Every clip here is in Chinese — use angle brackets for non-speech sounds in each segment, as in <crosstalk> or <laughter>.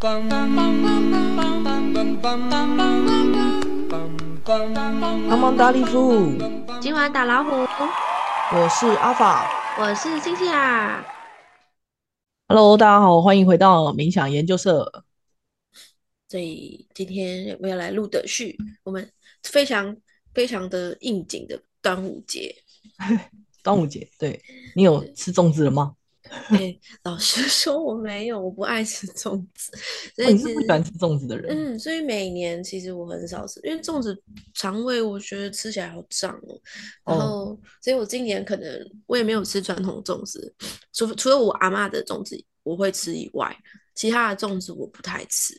帮忙打礼服，今晚打老虎，我是阿法。我是星星啊。Hello，大家好，欢迎回到冥想研究社。所以今天我们要来录的是我们非常非常的应景的端午节。端午节，对你有吃粽子了吗？<laughs> 哎、老实说我没有，我不爱吃粽子，所哦、以是不喜欢吃粽子的人？嗯，所以每年其实我很少吃，因为粽子肠胃我觉得吃起来好胀哦。然哦后，所以我今年可能我也没有吃传统粽子，除除了我阿嬷的粽子我会吃以外，其他的粽子我不太吃。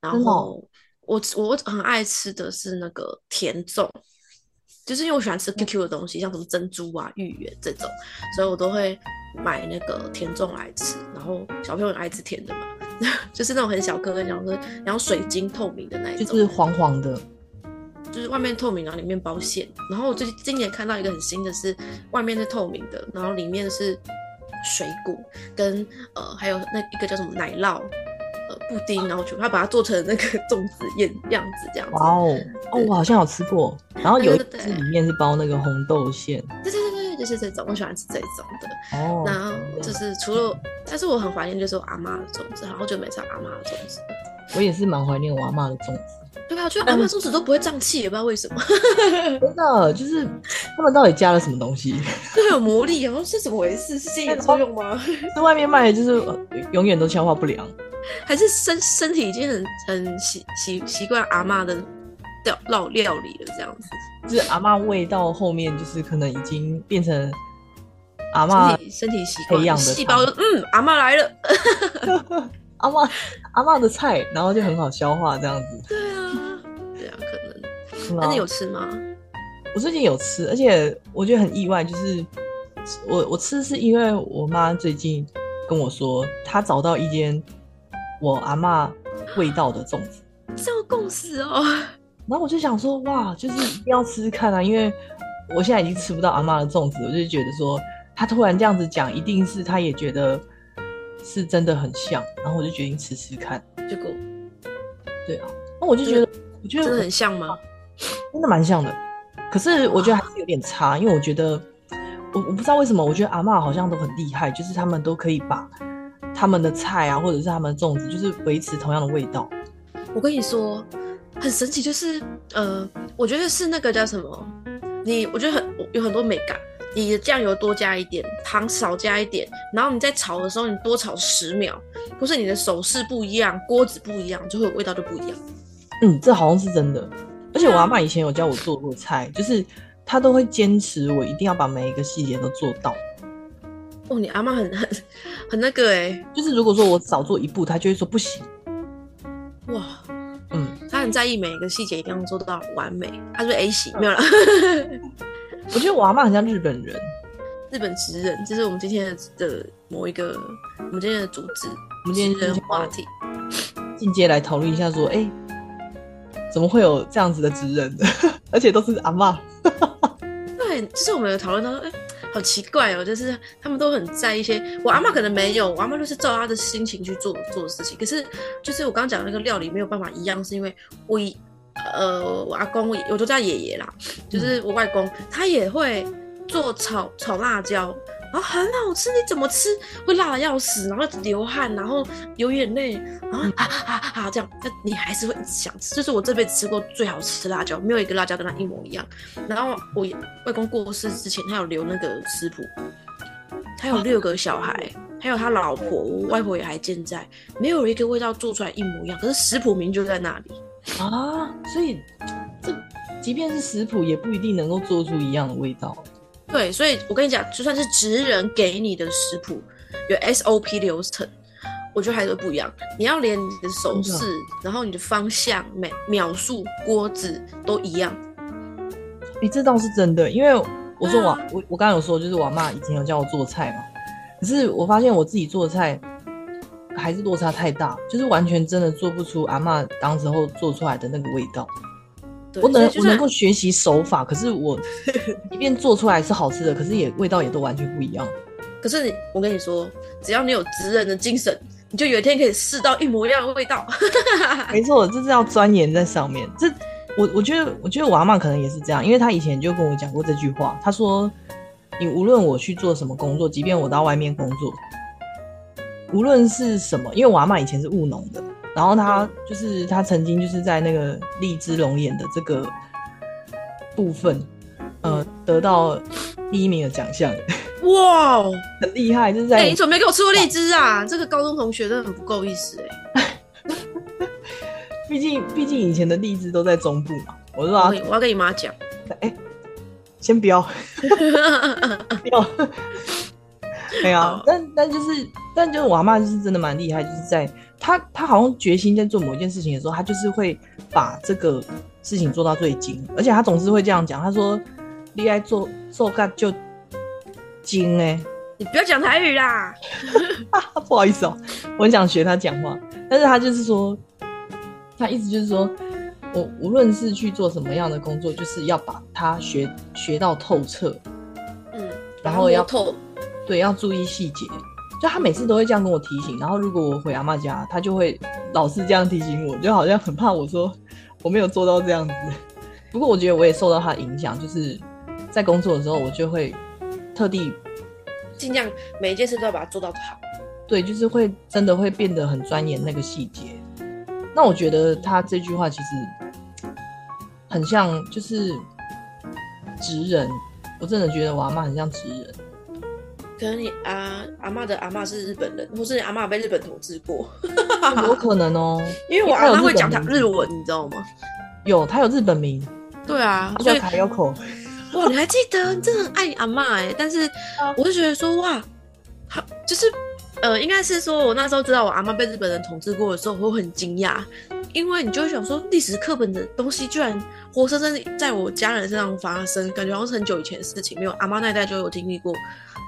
然真的哦后我我很爱吃的是那个甜粽，就是因为我喜欢吃 QQ 的东西，像什么珍珠啊、芋圆这种，所以我都会买那个甜粽来吃。然后小朋友很爱吃甜的嘛，<laughs> 就是那种很小颗很然后水晶透明的那一种，就是黄黄的，就是外面透明，然后里面包馅。然后我最近今年看到一个很新的是，外面是透明的，然后里面是水果跟呃还有那一个叫什么奶酪。呃，布丁，然后就他把它做成那个 <laughs> 粽子样样子这样子。哇哦，哦，我好像有吃过。然后有一对对对只里面是包那个红豆馅，对对对对，就是这种，我喜欢吃这种的。哦，然后就是除了，但是我很怀念就是我阿妈的粽子，好久没吃阿妈的粽子。我也是蛮怀念我阿妈的粽子，对啊，我觉得阿妈粽子都不会胀气，也不知道为什么，<laughs> 真的就是他们到底加了什么东西？<laughs> 就很有魔力。然后是怎么回事？是心理作用吗？是外面卖的就是、呃永远都消化不良。还是身身体已经很很习习习惯阿妈的料料料理了，这样子。就是阿妈味道后面就是可能已经变成阿妈身体习培养的惯细胞嗯，阿妈来了。<laughs> 阿妈阿妈的菜，然后就很好消化这样子。对啊，对啊，可能。是吗那你有吃吗？我最近有吃，而且我觉得很意外，就是我我吃是因为我妈最近跟我说，她找到一间我阿嬷味道的粽子，这么共识哦。然后我就想说，哇，就是一定要吃吃看啊，因为我现在已经吃不到阿妈的粽子，我就觉得说，他突然这样子讲，一定是他也觉得是真的很像，然后我就决定吃吃看。结果对啊，那我就觉得，我觉得真的很像吗？真的蛮像的，可是我觉得还是有点差，因为我觉得我我不知道为什么，我觉得阿嬷好像都很厉害，就是他们都可以把他们的菜啊，或者是他们的粽子，就是维持同样的味道。我跟你说，很神奇，就是呃，我觉得是那个叫什么，你我觉得很有很多美感。你的酱油多加一点，糖少加一点，然后你在炒的时候，你多炒十秒，或是你的手势不一样，锅子不一样，就会有味道就不一样。嗯，这好像是真的。而且我阿妈以前有教我做过菜，就是她都会坚持我一定要把每一个细节都做到。哦，你阿妈很很很那个哎、就是如果说我少做一步，他就会说不行。哇，嗯，他很在意每一个细节一定要做到完美。他说 A 型没有了，<laughs> 我觉得我阿妈很像日本人。日本职人，这是我们今天的的某一个我们今天的主旨，我们今天职人就是话题。进阶来讨论一下，说，哎、怎么会有这样子的职人的？<laughs> 而且都是阿妈。<laughs> 对，就是我们有讨论到说，哎、好奇怪哦，就是他们都很在意一些，我阿妈可能没有，我阿妈就是照她的心情去做做的事情。可是，就是我刚刚讲的那个料理没有办法一样，是因为我以呃我阿公，我我都叫爷爷啦，就是我外公，他也会做炒炒辣椒。然后很好吃，你怎么吃会辣的要死，然后流汗，然后流眼泪，然后啊啊啊这样，那你还是会一直想吃。这是我这辈子吃过最好吃的辣椒，没有一个辣椒跟它一模一样。然后我外公过世之前，他有留那个食谱，他有六个小孩，还有他老婆，外婆也还健在，没有一个味道做出来一模一样，可是食谱名就在那里。啊，所以这即便是食谱，也不一定能够做出一样的味道。对，所以我跟你讲，就算是职人给你的食谱有 SOP 流程，我觉得还是不一样。你要连你的手势，然后你的方向、每秒数、锅子都一样。哎、这倒是真的，因为我说我、啊我我刚刚有说，就是我妈以前有教我做菜嘛，可是我发现我自己做的菜还是落差太大，就是完全真的做不出阿妈当时候做出来的那个味道。对我能我能够学习手法，可是我 <laughs> 即便做出来是好吃的，可是也味道也都完全不一样。可是你，我跟你说，只要你有职人的精神，你就有一天可以试到一模一样的味道。<laughs> 没错，这是要钻研在上面。这我我觉得，我觉得我阿妈可能也是这样，因为她以前就跟我讲过这句话。她说：“你无论我去做什么工作，即便我到外面工作，无论是什么，因为我阿妈以前是务农的，然后他就是他曾经就是在那个荔枝龙眼的这个部分，呃，得到第一名的奖项。<laughs> ”哇，很厉害！就是在哎，你怎么没给我吃过荔枝啊？这个高中同学真的很不够意思哎。<laughs> 毕竟，毕竟以前的荔枝都在中部嘛。我说啊，我要跟你妈讲。<laughs> 哎，先不要，不要。哎呀，但但就是，但就是我阿妈就是真的蛮厉害，就是在她她好像决心在做某一件事情的时候，他就是会把这个事情做到最精，而且他总是会这样讲，他说：“厉害做做干就精哎。”你不要讲台语啦！<laughs> 不好意思哦，我很想学他讲话，但是他就是说。他意思就是说，我无论是去做什么样的工作，就是要把它学学到透彻，嗯，然后要透，对，要注意细节。就他每次都会这样跟我提醒，然后如果我回阿妈家，他就会老是这样提醒我，就好像很怕我说我没有做到这样子。不过我觉得我也受到他的影响，就是在工作的时候，我就会特地尽量每一件事都要把它做到好。对，就是会真的会变得很钻研那个细节。那我觉得他这句话其实很像，就是直人。我真的觉得我阿妈很像直人。可能你阿阿妈的阿妈是日本人，或是你阿妈被日本统治过，有 <laughs> 可能哦。因为我阿妈会讲他日文，你知道吗？有，他有日本名。对啊，叫卡优口。哇，你还记得？你真的很爱你阿妈哎。但是我就觉得说，哇，他就是。呃，应该是说，我那时候知道我阿妈被日本人统治过的时候，我很惊讶，因为你就会想说，历史课本的东西居然活生生在我家人身上发生，感觉好像是很久以前的事情，没有阿妈那一代就有经历过，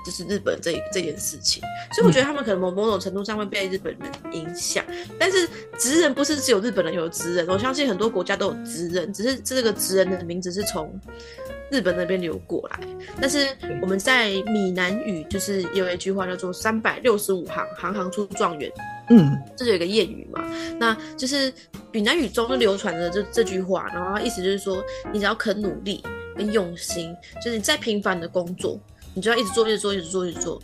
就是日本这这件事情，所以我觉得他们可能某某种程度上会被日本人影响，但是职人不是只有日本人有职人，我相信很多国家都有职人，只是这个职人的名字是从。日本那边流过来，但是我们在闽南语就是有一句话叫做“三百六十五行，行行出状元”。嗯，这是有一个谚语嘛？那就是闽南语中流传的这这句话，然后意思就是说，你只要肯努力跟用心，就是你再平凡的工作，你就要一直做，一直做，一直做，一直做，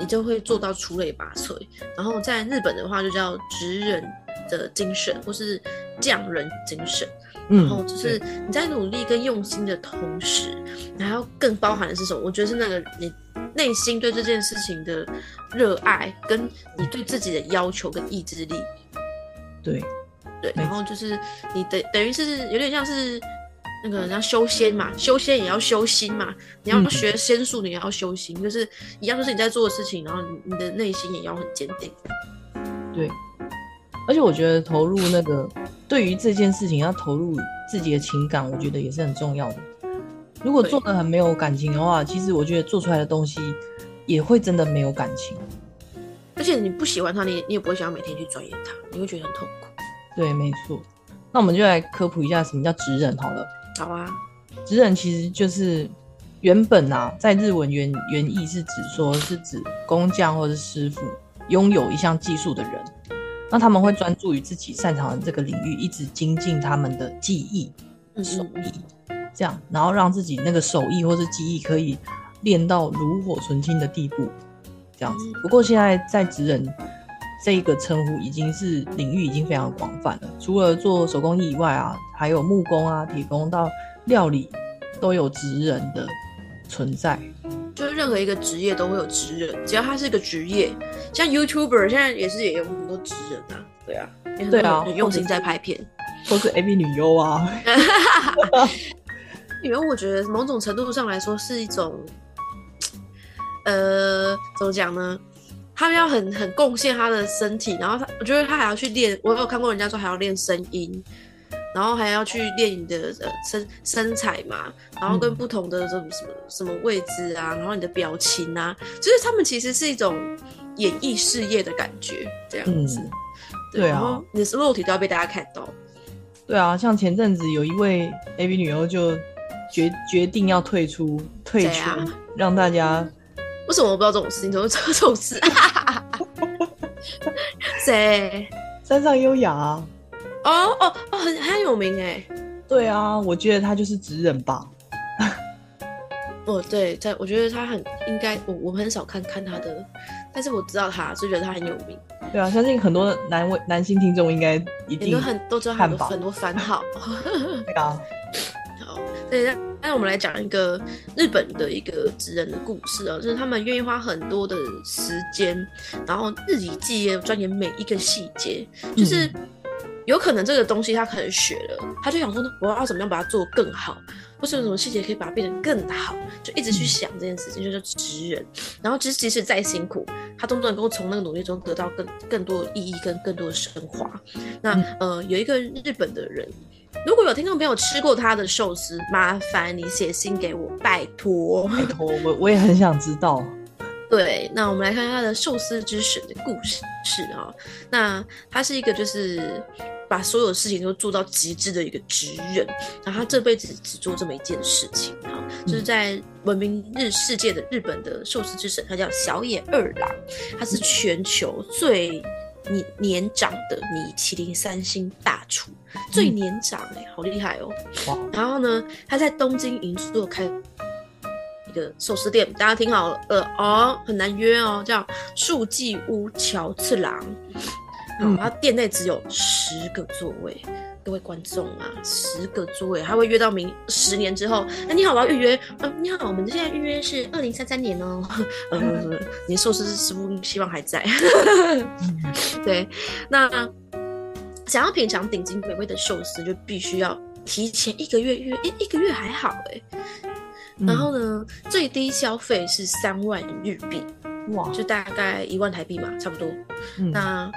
你就会做到出类拔萃。然后在日本的话，就叫职人的精神，或是匠人精神。然后就是你在努力跟用心的同时，还要更包含的是什么？我觉得是那个你内心对这件事情的热爱，跟你对自己的要求跟意志力。对，对。然后就是你等等于是有点像是那个人家修仙嘛，修仙也要修心嘛。你要学仙术，你也要修心，就是一样，就是你在做的事情，然后你你的内心也要很坚定。对。而且我觉得投入那个，对于这件事情要投入自己的情感，我觉得也是很重要的。如果做的很没有感情的话，其实我觉得做出来的东西也会真的没有感情。而且你不喜欢他，你你也不会想要每天去钻研他，你会觉得很痛苦。对，没错。那我们就来科普一下什么叫职人好了。好啊，职人其实就是原本啊，在日文原原意是指说是指工匠或者师傅，拥有一项技术的人。那他们会专注于自己擅长的这个领域，一直精进他们的技艺、手艺，这样，然后让自己那个手艺或是技艺可以练到炉火纯青的地步，这样子。不过现在在职人这一个称呼已经是领域已经非常广泛了，除了做手工艺以外啊，还有木工啊、铁工到料理都有职人的存在。就是任何一个职业都会有职人，只要他是一个职业，像 YouTuber 现在也是也有职人啊，对啊，对啊，很用心在拍片，或是 AV 女优啊。<laughs> 因为我觉得某种程度上来说是一种，呃，怎么讲呢？他们要很很贡献他的身体，然后他我觉得他还要去练，我有看过人家说还要练声音。然后还要去练你的呃身身材嘛，然后跟不同的这种什么什么位置啊，然后你的表情啊，就是他们其实是一种演艺事业的感觉，这样子。对啊，你的肉体都要被大家看到。对啊，像前阵子有一位 AV 女优就决决定要退出，退出，让大家。为什么我不知道这种事情？怎么知道这种事？<laughs> 谁？山上优雅啊。哦哦哦，很很有名哎。对啊，我觉得他就是直人吧。<laughs> 哦，对，在我觉得他很应该，我我很少看看他的，但是我知道他，就觉得他很有名。对啊，相信很多男位男性听众应该一定很都知道很多很多番号。<laughs> 对啊，<laughs> 好，对，那那我们来讲一个日本的一个职人的故事啊，就是他们愿意花很多的时间，然后日以继夜钻研每一个细节，就是有可能这个东西他可能学了，他就想说呢，我要怎么样把它做更好。或是有什么细节可以把它变得更好，就一直去想这件事情，就是直人。然后，即即使再辛苦，他都能够从那个努力中得到更更多的意义跟更多的升华。那呃，有一个日本的人，如果有听众朋友吃过他的寿司，麻烦你写信给我，拜托，拜托，我我也很想知道。<laughs> 对，那我们来看他的寿司之神的故事是啊，那他是一个就是。把所有事情都做到极致的一个职人，然后他这辈子只做这么一件事情哈，就是在闻名日世界的日本的寿司之神，他叫小野二郎，他是全球最年年长的米其林三星大厨，最年长哎，好厉害哦！然后呢，他在东京银座开一个寿司店，大家听好了，呃哦，很难约哦，叫树记屋乔次郎。嗯，他店内只有十个座位，各位观众啊，十个座位，他会约到明十年之后。哎，你好，我要预约。嗯，你好，我们现在预约是二零三三年哦。嗯，<laughs> 你寿司师傅希望还在。<laughs> 对，那想要品尝顶级美味的寿司，就必须要提前一个月预约。一一个月还好哎。然后呢，最低消费是三万日币，哇，就大概一万台币嘛，差不多。那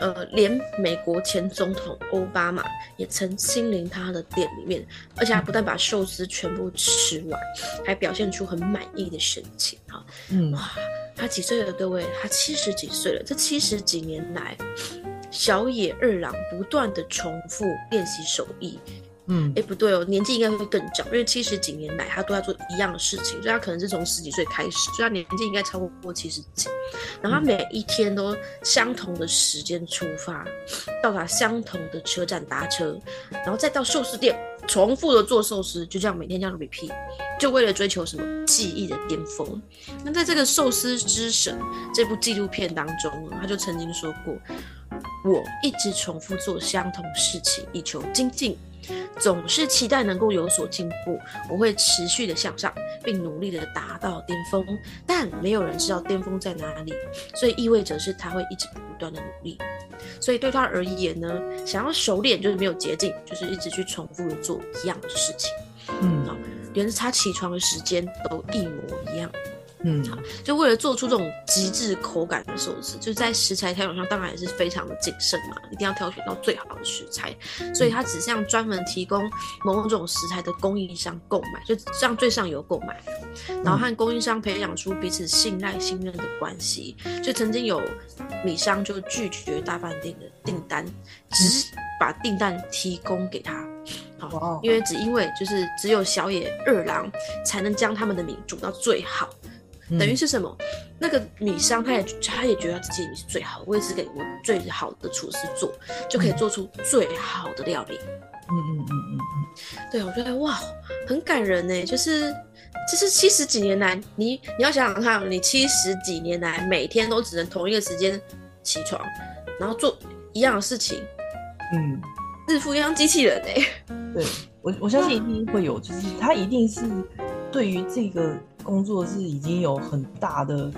呃，连美国前总统奥巴马也曾亲临他的店里面，而且还不但把寿司全部吃完，还表现出很满意的神情。哈，嗯，哇，他几岁了？各位，他七十几岁了。这七十几年来，小野二郎不断的重复练习手艺。嗯，哎，不对哦，年纪应该会更长，因为七十几年来他都在做一样的事情，所以他可能是从十几岁开始，所以他年纪应该超过七十几。然后他每一天都相同的时间出发，到达相同的车站搭车，然后再到寿司店重复的做寿司，就这样每天这样 repeat，就为了追求什么记忆的巅峰。那在这个《寿司之神》这部纪录片当中，他就曾经说过：“我一直重复做相同事情，以求精进。”总是期待能够有所进步，我会持续的向上，并努力的达到巅峰。但没有人知道巅峰在哪里，所以意味着是他会一直不断的努力。所以对他而言呢，想要熟练就是没有捷径，就是一直去重复的做一样的事情。嗯，连他起床的时间都一模一样。嗯，好，就为了做出这种极致口感的寿司，就在食材挑选上当然也是非常的谨慎嘛，一定要挑选到最好的食材。所以它只向专门提供某种食材的供应商购买，就向最上游购买，然后和供应商培养出彼此信赖、信任的关系。就曾经有米商就拒绝大饭店的订单，只把订单提供给他，好，因为只因为就是只有小野二郎才能将他们的米煮到最好。等于是什么？那个米商他也他也觉得自己米是最好，我也是给我最好的厨师做，就可以做出最好的料理。嗯嗯嗯嗯嗯，对，我觉得哇，很感人呢。就是就是七十几年来，你你要想想看，你七十几年来每天都只能同一个时间起床，然后做一样的事情，嗯，日复一样机器人呢。对我我相信一定会有，就是他一定是对于这个。工作是已经有很大的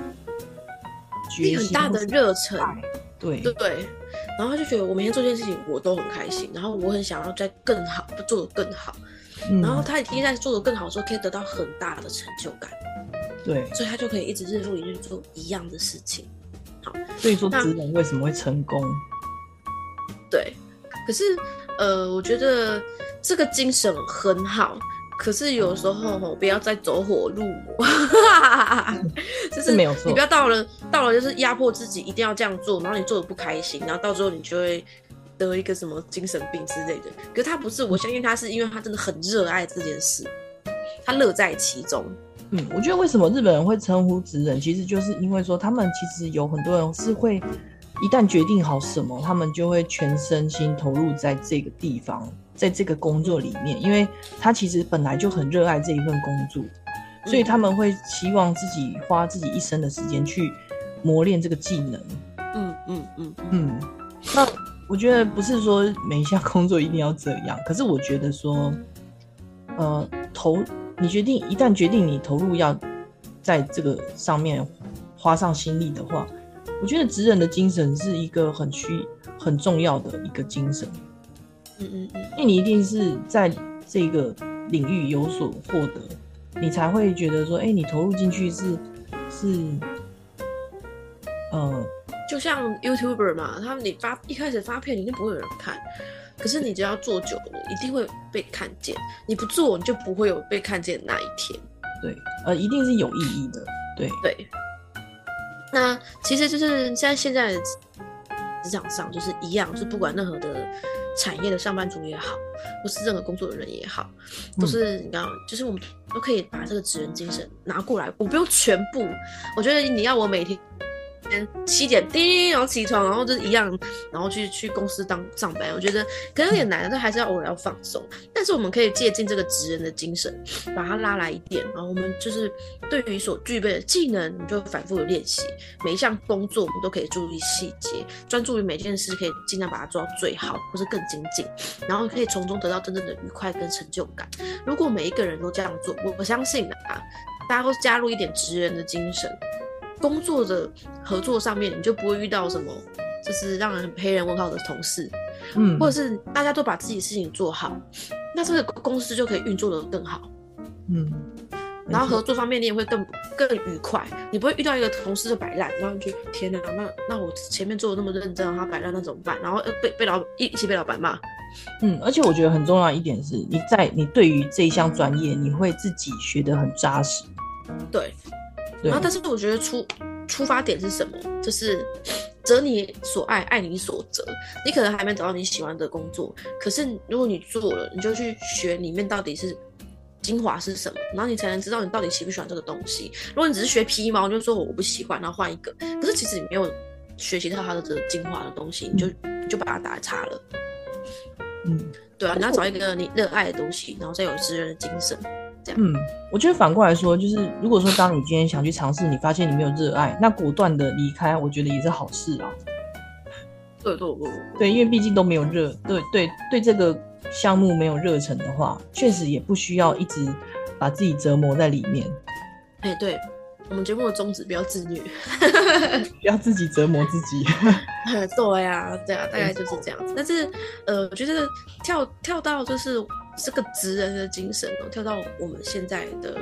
决很大的热忱，对对对，然后他就觉得我每天做这件事情我都很开心，然后我很想要再更好，做的更好，然后他已经在做的更好的时候，可以得到很大的成就感，对，所以他就可以一直日复一日做一样的事情。好，所以说职人为什么会成功？对，可是呃，我觉得这个精神很好。可是有时候吼不要再走火入魔，<laughs> 就是没有错。你不要到了到了就是压迫自己一定要这样做，然后你做的不开心，然后到最后你就会得一个什么精神病之类的。可是他不是，我相信他是因为他真的很热爱这件事，他乐在其中。嗯，我觉得为什么日本人会称呼职人，其实就是因为说他们其实有很多人是会一旦决定好什么，他们就会全身心投入在这个地方，在这个工作里面，因为他其实本来就很热爱这一份工作，所以他们会希望自己花自己一生的时间去磨练这个技能。嗯嗯嗯嗯，那我觉得不是说每一项工作一定要这样，可是我觉得说，呃，投你决定一旦决定你投入要在这个上面花上心力的话。我觉得职人的精神是一个很需很重要的一个精神，嗯嗯嗯，因为你一定是在这个领域有所获得，你才会觉得说，哎，你投入进去是是，呃，就像 YouTuber 嘛，他们你发一开始发片，一定不会有人看，可是你只要做久了，一定会被看见，你不做，你就不会有被看见的那一天。对，呃，一定是有意义的，对对。那其实就是在现在的职场上，就是一样，就是不管任何的产业的上班族也好，或是任何工作的人也好，都是你刚，就是我们都可以把这个职人精神拿过来。我不用全部，我觉得你要我每天。七点叮，然后起床，然后就是一样，然后去去公司当上班。我觉得可能有点难，但还是要偶尔要放松。但是我们可以借鉴这个职人的精神，把它拉来一点。然后我们就是对于所具备的技能，你就反复的练习。每一项工作我们都可以注意细节，专注于每件事，可以尽量把它做到最好，或是更精进。然后可以从中得到真正的愉快跟成就感。如果每一个人都这样做，我我相信啊，大家都加入一点职人的精神。工作的合作上面，你就不会遇到什么就是让人黑人问号的同事，嗯，或者是大家都把自己事情做好，那这个公司就可以运作的更好，嗯，然后合作方面你也会更更愉快，你不会遇到一个同事就摆烂，然后就天哪，那那我前面做的那么认真，他摆烂那怎么办？然后被被老一一起被老板骂，嗯，而且我觉得很重要一点是，你在你对于这一项专业，你会自己学得很扎实，对。然后，但是我觉得出出发点是什么？就是择你所爱，爱你所择。你可能还没找到你喜欢的工作，可是如果你做了，你就去学里面到底是精华是什么，然后你才能知道你到底喜不喜欢这个东西。如果你只是学皮毛，就说我不喜欢，然后换一个，可是其实你没有学习到它的这个精华的东西，你就你就把它打叉了。嗯，对啊，你要找一个你热爱的东西，然后再有职人的精神。嗯，我觉得反过来说，就是如果说当你今天想去尝试，你发现你没有热爱，那果断的离开，我觉得也是好事啊。对对对对，因为毕竟都没有热，对对对，这个项目没有热忱的话，确实也不需要一直把自己折磨在里面。哎，对我们节目的宗旨，不要自虐，<laughs> 不要自己折磨自己。<laughs> 对呀，对啊，大概就是这样子。但是，呃，我觉得跳跳到就是。这个职人的精神哦，跳到我们现在的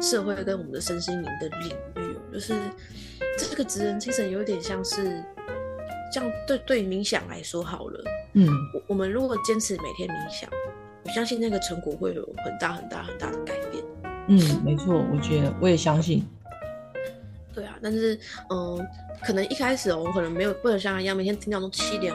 社会跟我们的身心灵的领域哦，就是这个职人精神有点像是，像对对冥想来说好了，嗯，我我们如果坚持每天冥想，我相信那个成果会有很大很大很大的改变。嗯，没错，我觉得我也相信。对啊，但是嗯。可能一开始哦，我可能没有不能像他一样每天听到都七点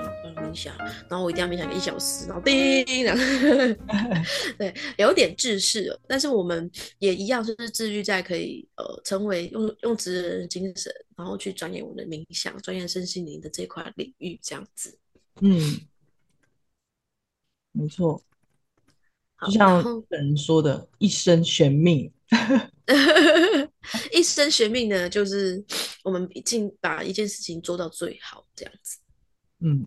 冥想，然后我一定要冥想一小时，然后叮，<laughs> 对，有点自视哦。但是我们也一样，就是治愈在可以呃成为用用职人精神，然后去钻研我们的冥想、钻研身心灵的这块领域，这样子。嗯，没错，就像本人说的，一生悬命。<laughs> <laughs> 一生悬命呢，就是我们尽把一件事情做到最好，这样子。嗯，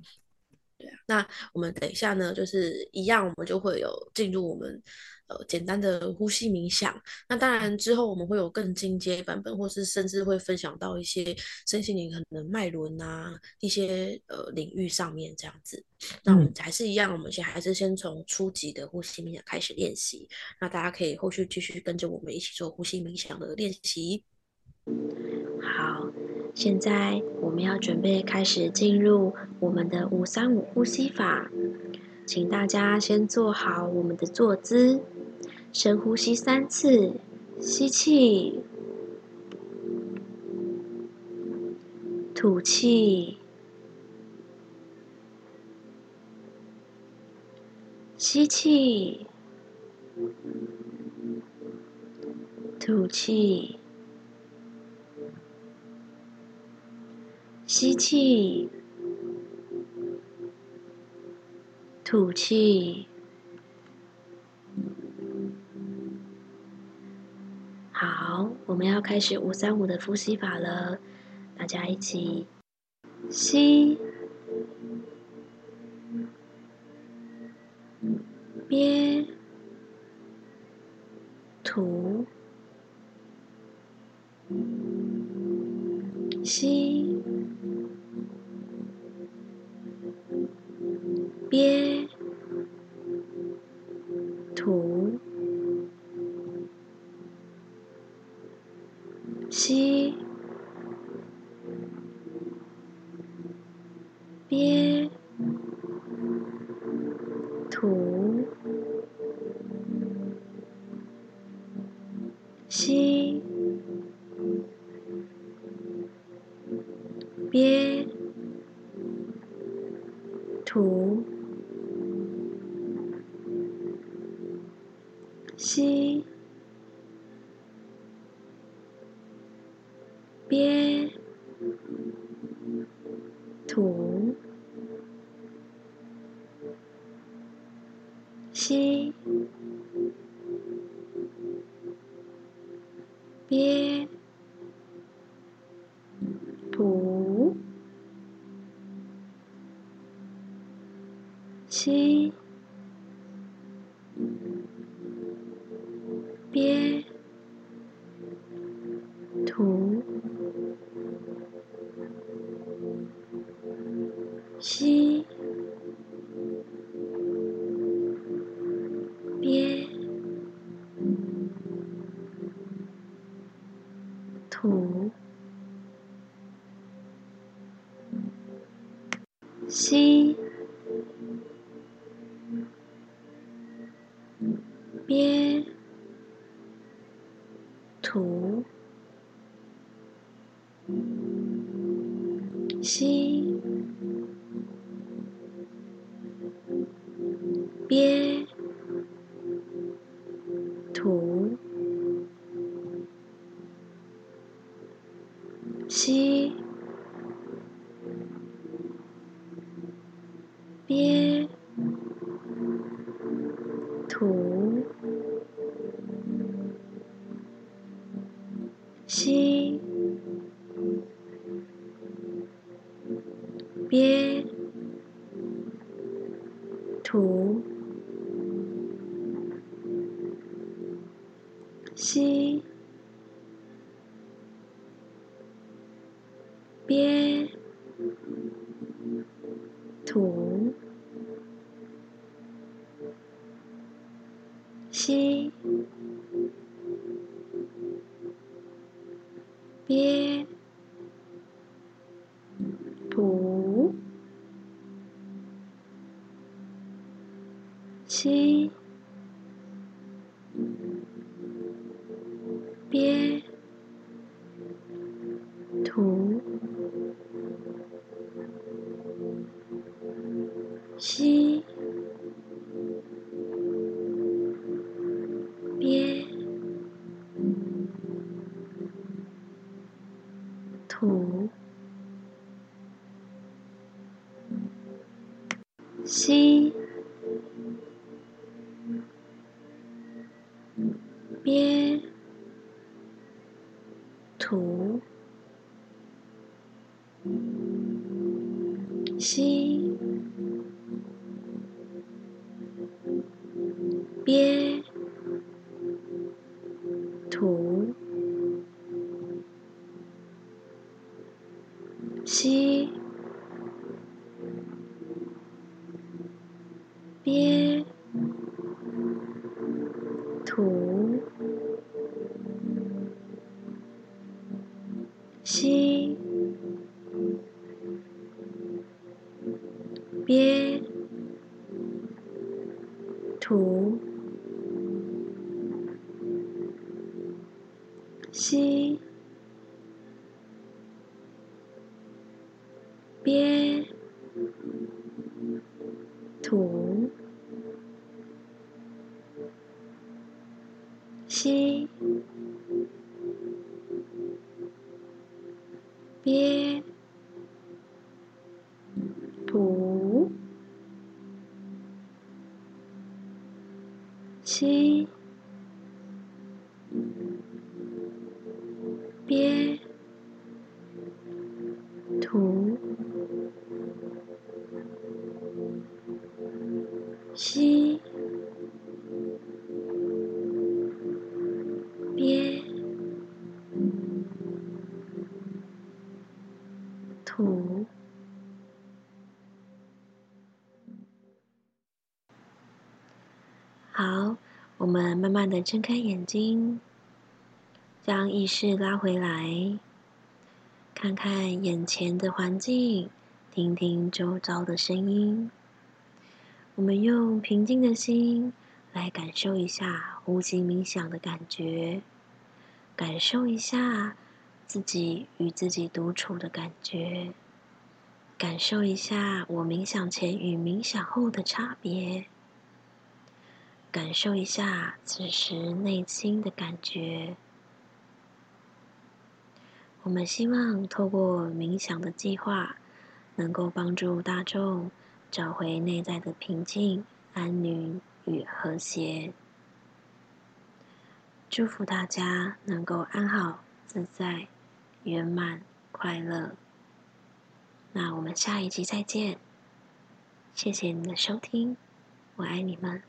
对啊。那我们等一下呢，就是一样，我们就会有进入我们。呃，简单的呼吸冥想。那当然之后我们会有更进阶版本，或是甚至会分享到一些身心灵可能脉轮啊一些呃领域上面这样子。那我们还是一样，我们先还是先从初级的呼吸冥想开始练习。那大家可以后续继续跟着我们一起做呼吸冥想的练习。好，现在我们要准备开始进入我们的五三五呼吸法，请大家先做好我们的坐姿。深呼吸三次，吸气，吐气，吸气，吐气，吸气吐气。好我们要开始五三五的呼吸法了大家一起吸。五七。 หู 别好，我们慢慢的睁开眼睛，将意识拉回来，看看眼前的环境，听听周遭的声音。我们用平静的心来感受一下呼吸冥想的感觉，感受一下自己与自己独处的感觉，感受一下我冥想前与冥想后的差别。感受一下此时内心的感觉。我们希望透过冥想的计划，能够帮助大众找回内在的平静、安宁与和谐。祝福大家能够安好、自在、圆满、快乐。那我们下一集再见，谢谢你的收听，我爱你们。